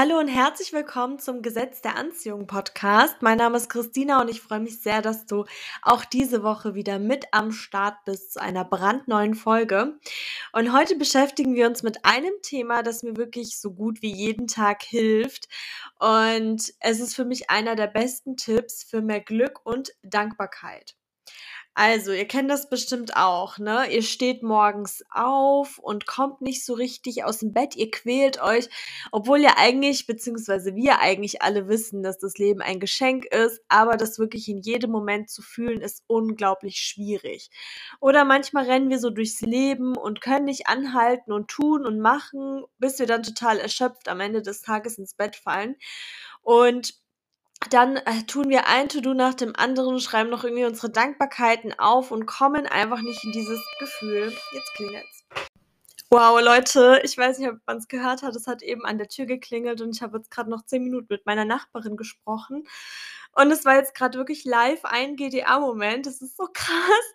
Hallo und herzlich willkommen zum Gesetz der Anziehung Podcast. Mein Name ist Christina und ich freue mich sehr, dass du auch diese Woche wieder mit am Start bist zu einer brandneuen Folge. Und heute beschäftigen wir uns mit einem Thema, das mir wirklich so gut wie jeden Tag hilft. Und es ist für mich einer der besten Tipps für mehr Glück und Dankbarkeit. Also, ihr kennt das bestimmt auch, ne? Ihr steht morgens auf und kommt nicht so richtig aus dem Bett, ihr quält euch, obwohl ihr eigentlich, beziehungsweise wir eigentlich alle wissen, dass das Leben ein Geschenk ist, aber das wirklich in jedem Moment zu fühlen, ist unglaublich schwierig. Oder manchmal rennen wir so durchs Leben und können nicht anhalten und tun und machen, bis wir dann total erschöpft am Ende des Tages ins Bett fallen. Und dann äh, tun wir ein To-Do nach dem anderen, schreiben noch irgendwie unsere Dankbarkeiten auf und kommen einfach nicht in dieses Gefühl. Jetzt klingelt's. Wow, Leute, ich weiß nicht, ob man es gehört hat. Es hat eben an der Tür geklingelt und ich habe jetzt gerade noch zehn Minuten mit meiner Nachbarin gesprochen. Und es war jetzt gerade wirklich live ein GDA-Moment. Das ist so krass.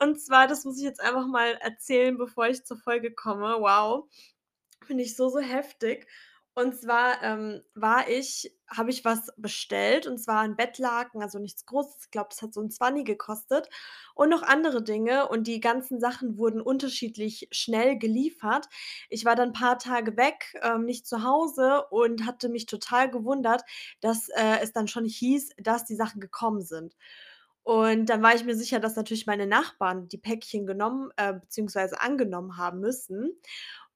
Und zwar, das muss ich jetzt einfach mal erzählen, bevor ich zur Folge komme. Wow. Finde ich so, so heftig. Und zwar ähm, war ich habe ich was bestellt und zwar ein Bettlaken, also nichts Großes. Ich glaube, das hat so 'n Zwanni gekostet und noch andere Dinge und die ganzen Sachen wurden unterschiedlich schnell geliefert. Ich war dann 'n paar Tage weg, ähm, nicht zu Hause und hatte mich total gewundert, dass, äh, es dann schon hieß, dass die Sachen gekommen sind. Und dann war ich mir sicher, dass natürlich meine Nachbarn die Päckchen genommen, äh, beziehungsweise angenommen haben müssen.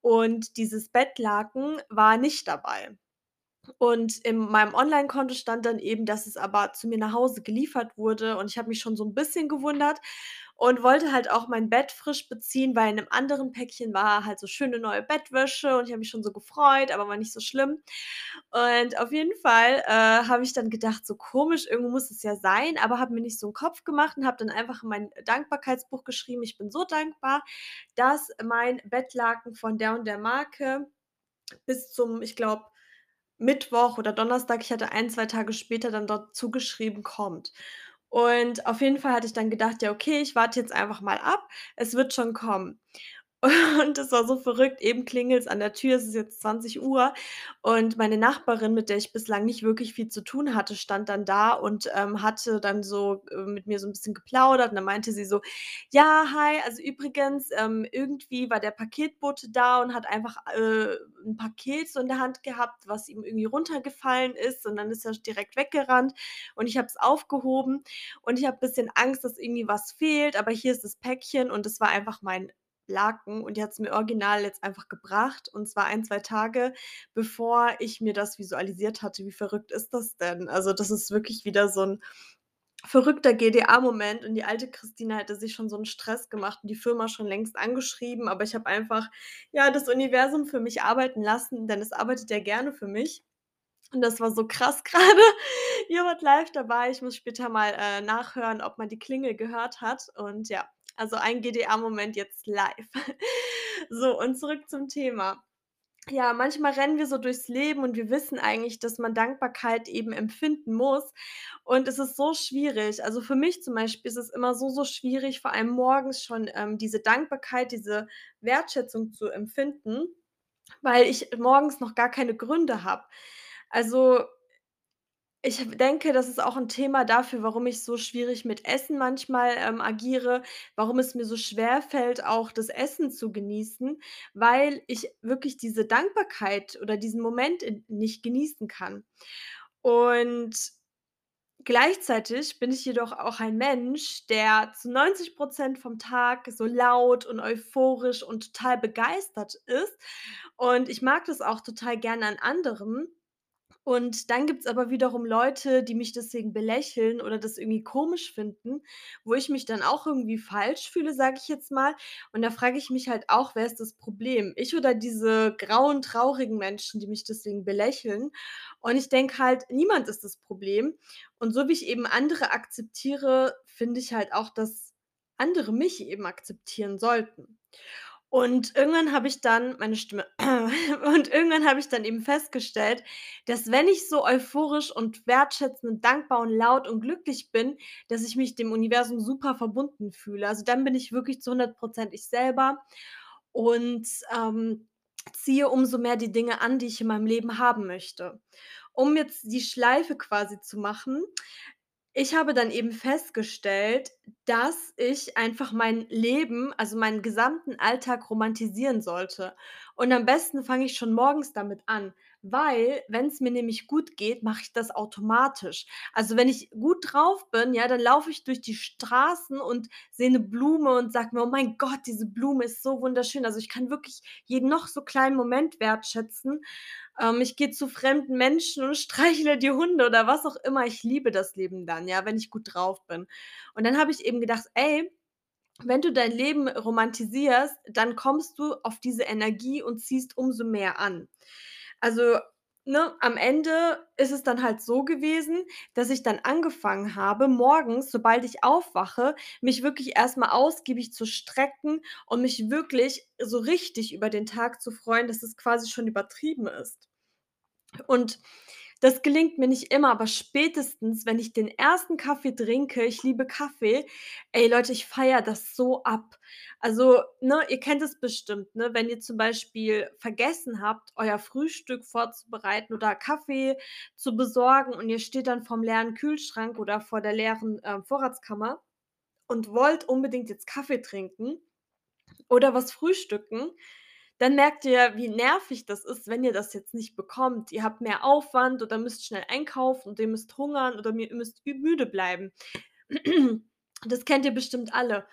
Und dieses Bettlaken war nicht dabei. Und in meinem Onlinekonto stand dann eben, dass es aber zu mir nach Hause geliefert wurde und ich habe mich schon so 'n bisschen gewundert und wollte halt auch mein Bett frisch beziehen, weil in 'nem anderen Päckchen war halt so schöne neue Bettwäsche und ich habe mich schon so gefreut, aber war nicht so schlimm. Und auf jeden Fall, äh, habe ich dann gedacht: „So komisch, irgendwo muss es ja sein“, aber habe mir nicht so 'n Kopf gemacht und habe dann einfach in mein Dankbarkeitsbuch geschrieben: „Ich bin so dankbar, dass mein Bettlaken von der und der Marke bis zum, ich glaube, Mittwoch oder Donnerstag, ich hatte ein, 2 Tage später dann dort zugeschrieben, kommt. Und auf jeden Fall hatte ich dann gedacht: „Ja, okay, ich warte jetzt einfach mal ab. Es wird schon kommen.“ Und das war so verrückt. Eben klingelt's an der Tür. Es ist jetzt 20:00 und meine Nachbarin, mit der ich bislang nicht wirklich viel zu tun hatte, stand dann da und, ähm, hatte dann so, äh, mit mir so 'n bisschen geplaudert. Und dann meinte sie so: „Ja, hi, also übrigens, ähm, irgendwie war der Paketbote da und hat einfach, äh, 'n Paket so in der Hand gehabt, was ihm irgendwie runtergefallen ist. Und dann ist er direkt weggerannt. Und ich habe es aufgehoben. Und ich habe bisschen Angst, dass irgendwie was fehlt, aber hier ist das Päckchen“ und es war einfach mein Laken und die hat's mir original jetzt einfach gebracht und zwar 1, 2 Tage, bevor ich mir das visualisiert hatte. Wie verrückt ist das denn? Also, das ist wirklich wieder so 'n verrückter GDA-Moment und die alte Christina hätte sich schon so 'n Stress gemacht und die Firma schon längst angeschrieben, aber ich habe einfach, ja, das Universum für mich arbeiten lassen, denn es arbeitet ja gerne für mich. Und das war so krass grade. Ihr wart live dabei. Ich muss später mal, äh, nachhören, ob man die Klingel gehört hat und ja, also ein GDA-Moment jetzt live. So, und zurück zum Thema. Ja, manchmal rennen wir so durchs Leben und wir wissen eigentlich, dass man Dankbarkeit eben empfinden muss und es ist so schwierig. Also, für mich zum Beispiel ist es immer so, so schwierig, vor allem morgens schon, ähm, diese Dankbarkeit, diese Wertschätzung zu empfinden, weil ich morgens noch gar keine Gründe habe. Also ich denke, das ist auch 'n Thema dafür, warum ich so schwierig mit Essen manchmal, ähm, agiere, warum es mir so schwerfällt, auch das Essen zu genießen, weil ich wirklich diese Dankbarkeit oder diesen Moment in nicht genießen kann. Und gleichzeitig bin ich jedoch auch ein Mensch, der zu 90 % vom Tag so laut und euphorisch und total begeistert ist und ich mag das auch total gerne an anderen. Und dann gibt's aber wiederum Leute, die mich deswegen belächeln oder das irgendwie komisch finden, wo ich mich dann auch irgendwie falsch fühle, sage ich jetzt mal. Und da frage ich mich halt auch: „Wer ist das Problem? Ich oder diese grauen, traurigen Menschen, die mich deswegen belächeln?“ Und ich denke halt, niemand ist das Problem. Und so wie ich eben andere akzeptiere, finde ich halt auch, dass andere mich eben akzeptieren sollten. Und irgendwann habe ich dann meine Stimme und irgendwann habe ich dann eben festgestellt, dass wenn ich so euphorisch und wertschätzend und dankbar und laut und glücklich bin, dass ich mich dem Universum super verbunden fühle. Also, dann bin ich wirklich zu 100 % ich selber und, ähm, ziehe umso mehr die Dinge an, die ich in meinem Leben haben möchte. Um jetzt die Schleife quasi zu machen, ich habe dann eben festgestellt, dass ich einfach mein Leben, also meinen gesamten Alltag romantisieren sollte. Und am besten fange ich schon morgens damit an, weil wenn es mir nämlich gut geht, mache ich das automatisch. Also, wenn ich gut drauf bin, ja, dann laufe ich durch die Straßen und sehe eine Blume und sage mir: „Oh mein Gott, diese Blume ist so wunderschön.“ Also, ich kann wirklich jeden noch so kleinen Moment wertschätzen ähm, ich gehe zu fremden Menschen und streichle die Hunde oder was auch immer. Ich liebe das Leben dann, ja, wenn ich gut drauf bin. Und dann habe ich eben gedacht: „Ey, wenn du dein Leben romantisierst, dann kommst du auf diese Energie und ziehst umso mehr an.“ Also, ne, am Ende ist es dann halt so gewesen, dass ich dann angefangen habe, morgens, sobald ich aufwache, mich wirklich erst mal ausgiebig zu strecken und mich wirklich so richtig über den Tag zu freuen, dass es quasi schon übertrieben ist. Und das gelingt mir nicht immer, aber spätestens, wenn ich den ersten Kaffee trinke ich liebe Kaffee, ey Leute, ich feiere das so ab. Also, ne, ihr kennt es bestimmt, ne, wenn ihr zum Beispiel vergessen habt, euer Frühstück vorzubereiten oder Kaffee zu besorgen und ihr steht dann vorm leeren Kühlschrank oder vor der leeren, ähm, Vorratskammer und wollt unbedingt jetzt Kaffee trinken oder was frühstücken, dann merkt ihr, wie nervig das ist, wenn ihr das jetzt nicht bekommt. Ihr habt mehr Aufwand oder müsst schnell einkaufen und ihr müsst hungern oder ihr müsst müde bleiben. Das kennt ihr bestimmt alle.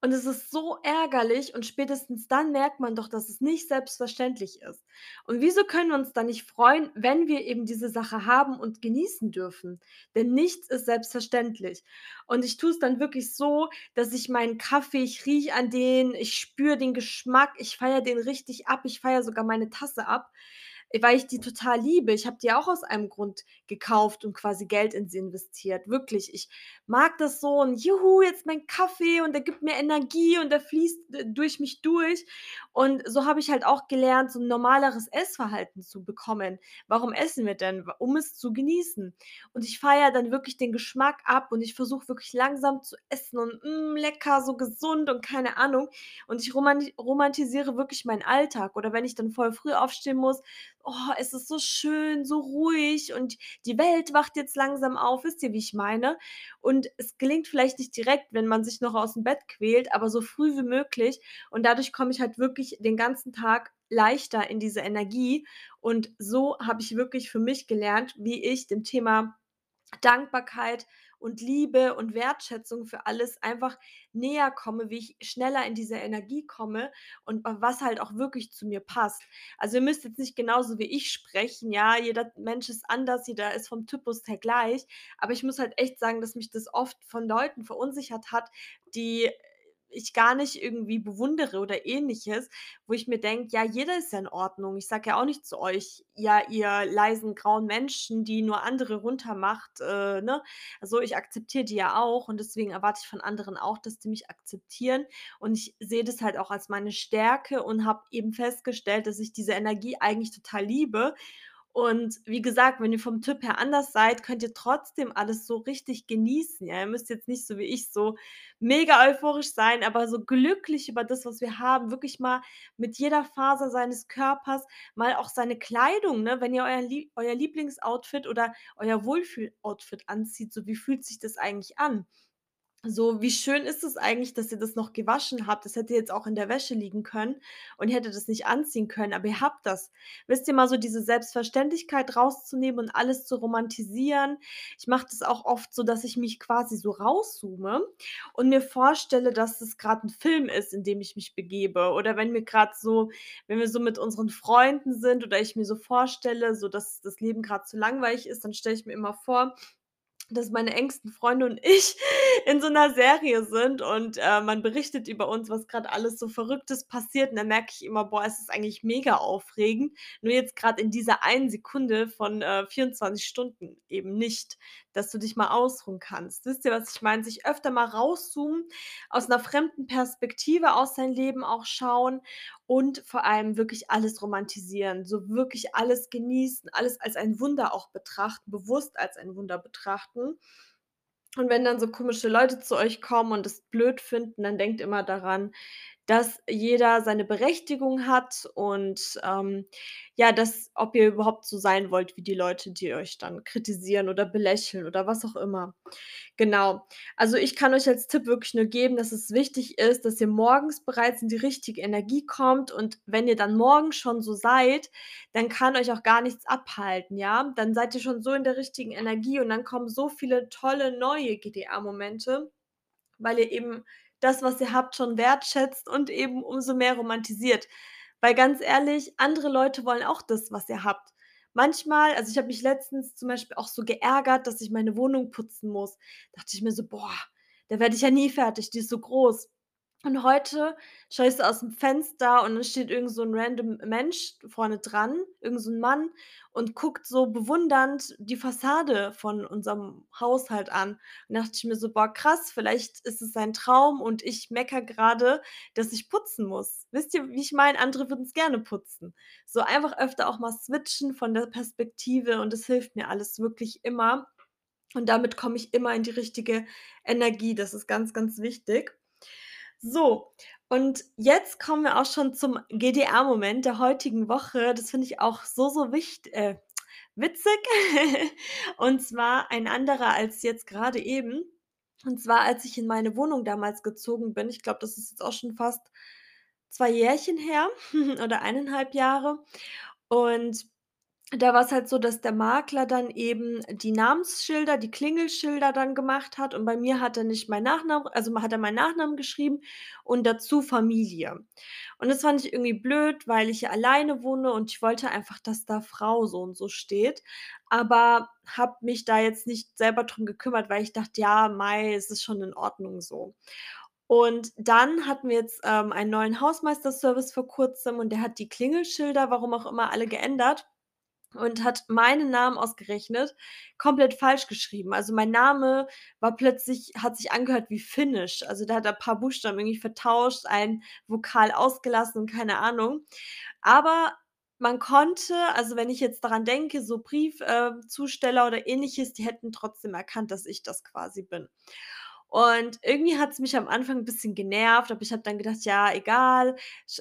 Und es ist so ärgerlich und spätestens dann merkt man doch, dass es nicht selbstverständlich ist. Und wieso können wir uns dann nicht freuen, wenn wir eben diese Sache haben und genießen dürfen? Denn nichts ist selbstverständlich. Und ich tue es dann wirklich so, dass ich meinen Kaffee ich rieche an den, ich spüre den Geschmack, ich feiere den richtig ab, ich feiere sogar meine Tasse ab, weil ich die total liebe. Ich habe die auch aus einem Grund gekauft und quasi Geld in sie investiert. Wirklich, ich mag das so und juhu, jetzt mein Kaffee und der gibt mir Energie und der fließt d durch mich durch. Und so habe ich halt auch gelernt, so 'n normaleres Essverhalten zu bekommen. Warum essen wir denn? Um es zu genießen. Und ich feiere dann wirklich den Geschmack ab und ich versuche wirklich langsam zu essen und, hm, lecker, so gesund und keine Ahnung. Und ich romantisiere wirklich meinen Alltag. Oder wenn ich dann voll früh aufstehen muss: „Oh, es ist so schön, so ruhig und die Welt wacht jetzt langsam auf.“ Wisst ihr, wie ich meine? Und es gelingt vielleicht nicht direkt, wenn man sich noch aus'm Bett quält, aber so früh wie möglich. Und dadurch komme ich halt wirklich den ganzen Tag leichter in diese Energie. Und so habe ich wirklich für mich gelernt, wie ich dem Thema Dankbarkeit und Liebe und Wertschätzung für alles einfach näher komme, wie ich schneller in diese Energie komme und wa was halt auch wirklich zu mir passt. Also, ihr müsst jetzt nicht genauso wie ich sprechen, ja? Jeder Mensch ist anders, jeder ist vom Typus her gleich. Aber ich muss halt echt sagen, dass mich das oft von Leuten verunsichert hat, die ich gar nicht irgendwie bewundere oder Ähnliches, wo ich mir denke: „Ja, jeder ist ja in Ordnung.“ Ich sage ja auch nicht zu euch: „Ja, ihr leisen grauen Menschen, die nur andere runtermacht“, äh, ne? Also, ich akzeptiere die ja auch und deswegen erwarte ich von anderen auch, dass die mich akzeptieren. Und ich sehe das halt auch als meine Stärke und habe eben festgestellt, dass ich diese Energie eigentlich total liebe. Und wie gesagt, wenn ihr vom Typ her anders seid, könnt ihr trotzdem alles so richtig genießen, ja? Ihr müsst jetzt nicht so wie ich so mega euphorisch sein, aber so glücklich über das, was wir haben, wirklich mal mit jeder Faser seines Körpers, mal auch seine Kleidung, ne? Wenn ihr euer Lie euer Lieblingsoutfit oder euer Wohlfühl-Outfit anzieht, so wie fühlt sich das eigentlich an? So, wie schön ist es eigentlich, dass ihr das noch gewaschen habt? Das hätte jetzt auch in der Wäsche liegen können und ihr hättet das nicht anziehen können, aber ihr habt das. Wisst ihr, mal so diese Selbstverständlichkeit rauszunehmen und alles zu romantisieren. Ich mache das auch oft so, dass ich mich quasi so rauszoome und mir vorstelle, dass es grad 'n Film ist, in dem ich mich begebe. Oder wenn wir grad so wenn wir so mit unseren Freunden sind oder ich mir so vorstelle, so dass das Leben grad zu langweilig ist, dann stelle ich mir immer vor, dass meine engsten Freunde und ich in so 'ner Serie sind und, äh, man berichtet über uns, was grad alles so Verrücktes passiert. Und dann merke ich immer: „Boah, es ist eigentlich mega aufregend.“ Nur jetzt grad in dieser einen Sekunde von, äh, 24 Stunden eben nicht, dass du dich mal ausruhen kannst. Wisst ihr, was ich meine? Sich öfter mal rauszoomen, aus 'ner fremden Perspektive auf sein Leben auch schauen und vor allem wirklich alles romantisieren, so wirklich alles genießen, alles als ein Wunder auch betrachten, bewusst als ein Wunder betrachten. Und wenn dann so komische Leute zu euch kommen und das blöd finden, dann denkt immer daran, dass jeder seine Berechtigung hat und, ähm, ja, dass ob ihr überhaupt so sein wollt wie die Leute, die euch dann kritisieren oder belächeln oder was auch immer. Genau. Also, ich kann euch als Tipp wirklich nur geben, dass es wichtig ist, dass ihr morgens bereits in die richtige Energie kommt und wenn ihr dann morgens schon so seid, dann kann euch auch gar nichts abhalten, ja? Dann seid ihr schon so in der richtigen Energie und dann kommen so viele tolle neue GDA-Momente, weil ihr eben das, was ihr habt, schon wertschätzt und eben umso mehr romantisiert. Weil ganz ehrlich, andere Leute wollen auch das, was ihr habt. Manchmal also, ich habe mich letztens zum Beispiel auch so geärgert, dass ich meine Wohnung putzen muss. Dachte ich mir so: „Boah, da werde ich ja nie fertig, die ist so groß.“ Und heute schaue ich so aus'm Fenster und dann steht irgend so 'n random Mensch vorne dran, irgend so 'n Mann und guckt so bewundernd die Fassade von unserem Haushalt an. Und dachte ich mir so: „Boah, krass, vielleicht ist es sein Traum und ich meckere grade, dass ich putzen muss.“ Wisst ihr, wie ich meine? Andere würden's gerne putzen. So einfach öfter auch mal switchen von der Perspektive und das hilft mir alles wirklich immer. Und damit komme ich immer in die richtige Energie. Das ist ganz, ganz wichtig. So, und jetzt kommen wir auch schon zum GDA-Moment der heutigen Woche. Das finde ich auch so, so wicht äh, witzig. Und zwar ein anderer als jetzt grade eben. Und zwar, als ich in meine Wohnung damals gezogen bin, ich glaube, das ist jetzt auch schon fast 2 Jährchen her oder 1 1/2 Jahre. Und da war's halt so, dass der Makler dann eben die Namensschilder, die Klingelschilder dann gemacht hat und bei mir hat er nicht meinen Nachnamen also, hat er meinen Nachnamen geschrieben und dazu Familie. Und das fand ich irgendwie blöd, weil ich ja alleine wohne und ich wollte einfach, dass da Frau so und so steht, aber habe mich da jetzt nicht selber drum gekümmert, weil ich dachte: „Ja, mei, es ist schon in Ordnung so.“ Und dann hatten wir jetzt, ähm, einen neuen Hausmeister-Service vor Kurzem und der hat die Klingelschilder, warum auch immer, alle geändert und hat meinen Namen ausgerechnet komplett falsch geschrieben. Also, mein Name war plötzlich hat sich angehört wie Finnisch. Also, der hat da paar Buchstaben irgendwie vertauscht, ein Vokal ausgelassen keine Ahnung. Aber man konnte also, wenn ich jetzt daran denke, so Brief äh, oder Ähnliches, die hätten trotzdem erkannt, dass ich das quasi bin. Und irgendwie hat's mich am Anfang 'n bisschen genervt, aber ich habe dann gedacht: „Ja, egal,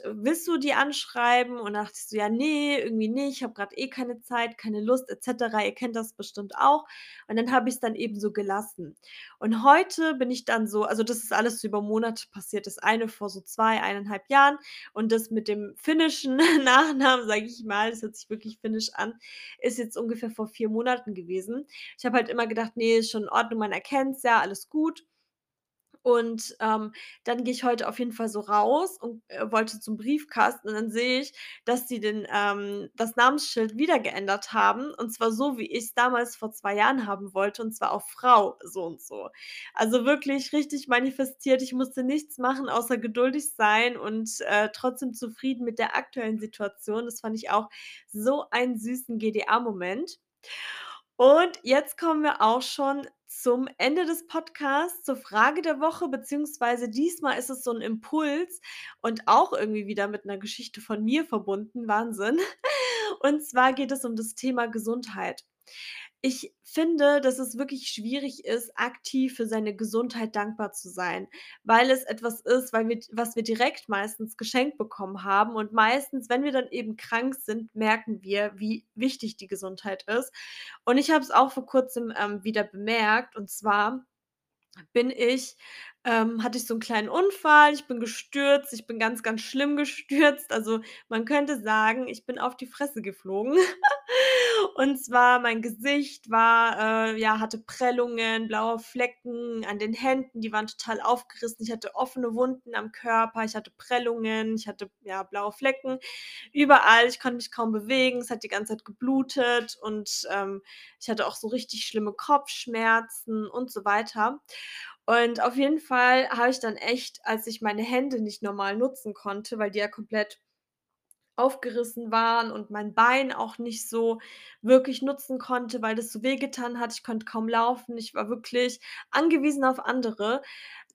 willst du die anschreiben?“ Und dann dachte ich so: „Ja, ne, irgendwie nicht. Ich habe grad eh keine Zeit, keine Lust et cetera.“ Ihr kennt das bestimmt auch. Und dann habe ich's dann eben so gelassen. Und heute bin ich dann so also, das ist alles so über Monate passiert. Das eine vor so 2, 1 1/2 Jahren und das mit dem finnischen Nachnamen, sage ich mal, das hört sich wirklich finnisch an, ist jetzt ungefähr vor 4 Monaten gewesen. Ich habe halt immer gedacht: „Ne, ist schon in Ordnung, man erkennt's ja, alles gut.“ Und, ähm, dann gehe ich heute auf jeden Fall so raus und, äh, wollte zum Briefkasten und dann sehe ich, dass die den ähm, das Namensschild wieder geändert haben und zwar so, wie ich's damals vor 2 Jahren haben wollte und zwar auf Frau so und so. Also, wirklich richtig manifestiert. Ich musste nichts machen, außer geduldig sein und, äh, trotzdem zufrieden mit der aktuellen Situation. Das fand ich auch so einen süßen GDA-Moment. Und jetzt kommen wir auch schon zum Ende des Podcasts, zur Frage der Woche, beziehungsweise diesmal ist es so 'n Impuls und auch irgendwie wieder mit 'ner Geschichte von mir verbunden, Wahnsinn. Und zwar geht es um das Thema Gesundheit. Ich finde, dass es wirklich schwierig ist, aktiv für seine Gesundheit dankbar zu sein, weil es etwas ist, weil wir was wir direkt meistens geschenkt bekommen haben und meistens, wenn wir dann eben krank sind, merken wir, wie wichtig die Gesundheit ist. Und ich habe es auch vor Kurzem, ähm, wieder bemerkt und zwar bin ich ähm, hatte ich so 'n kleinen Unfall, ich bin gestürzt, ich bin ganz, ganz schlimm gestürzt. Also, man könnte sagen, ich bin auf die Fresse geflogen. Und zwar mein Gesicht war äh, ja, hatte Prellungen, blaue Flecken an den Händen, die waren total aufgerissen. Ich hatte offene Wunden am Körper, ich hatte Prellungen, ich hatte, ja, blaue Flecken überall. Ich konnte mich kaum bewegen, es hat die ganze Zeit geblutet und, ähm, ich hatte auch so richtig schlimme Kopfschmerzen und so weiter. Und auf jeden Fall habe ich dann echt, als ich meine Hände nicht normal nutzen konnte, weil die ja komplett aufgerissen waren und mein Bein auch nicht so wirklich nutzen konnte, weil das so wehgetan hat. Ich konnte kaum laufen. Ich war wirklich angewiesen auf andere.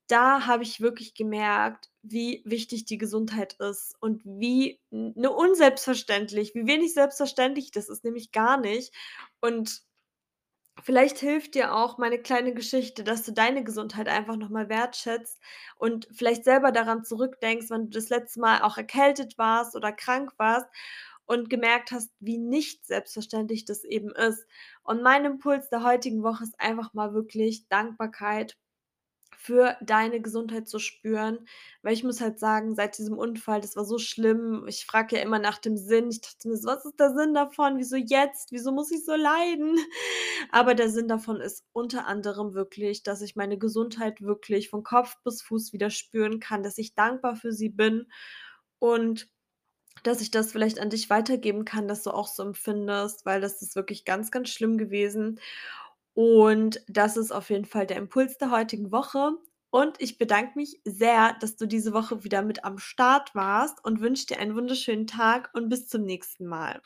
Da habe ich wirklich gemerkt, wie wichtig die Gesundheit ist und wie ne, unselbstverständlich wie wenig selbstverständlich das ist, nämlich gar nicht. Und Vielleicht hilft dir auch meine kleine Geschichte, dass du deine Gesundheit einfach noch mal wertschätzt und vielleicht selber daran zurückdenkst, wann du das letzte Mal auch erkältet warst oder krank warst und gemerkt hast, wie nicht selbstverständlich das eben ist. Und mein Impuls der heutigen Woche ist einfach mal wirklich Dankbarkeit für deine Gesundheit zu spüren, weil ich muss halt sagen, seit diesem Unfall, das war so schlimm. Ich frage ja immer nach dem Sinn. Ich dachte mir „Was ist der Sinn davon? Wieso jetzt? Wieso muss ich so leiden?“ Aber der Sinn davon ist unter anderem wirklich, dass ich meine Gesundheit wirklich von Kopf bis Fuß wieder spüren kann, dass ich dankbar für sie bin und dass ich das vielleicht an dich weitergeben kann, dass du auch so empfindest, weil das ist wirklich ganz, ganz schlimm gewesen. Und das ist auf jeden Fall der Impuls der heutigen Woche. Und ich bedanke mich sehr, dass du diese Woche wieder mit am Start warst und wünsche dir einen wunderschönen Tag und bis zum nächsten Mal.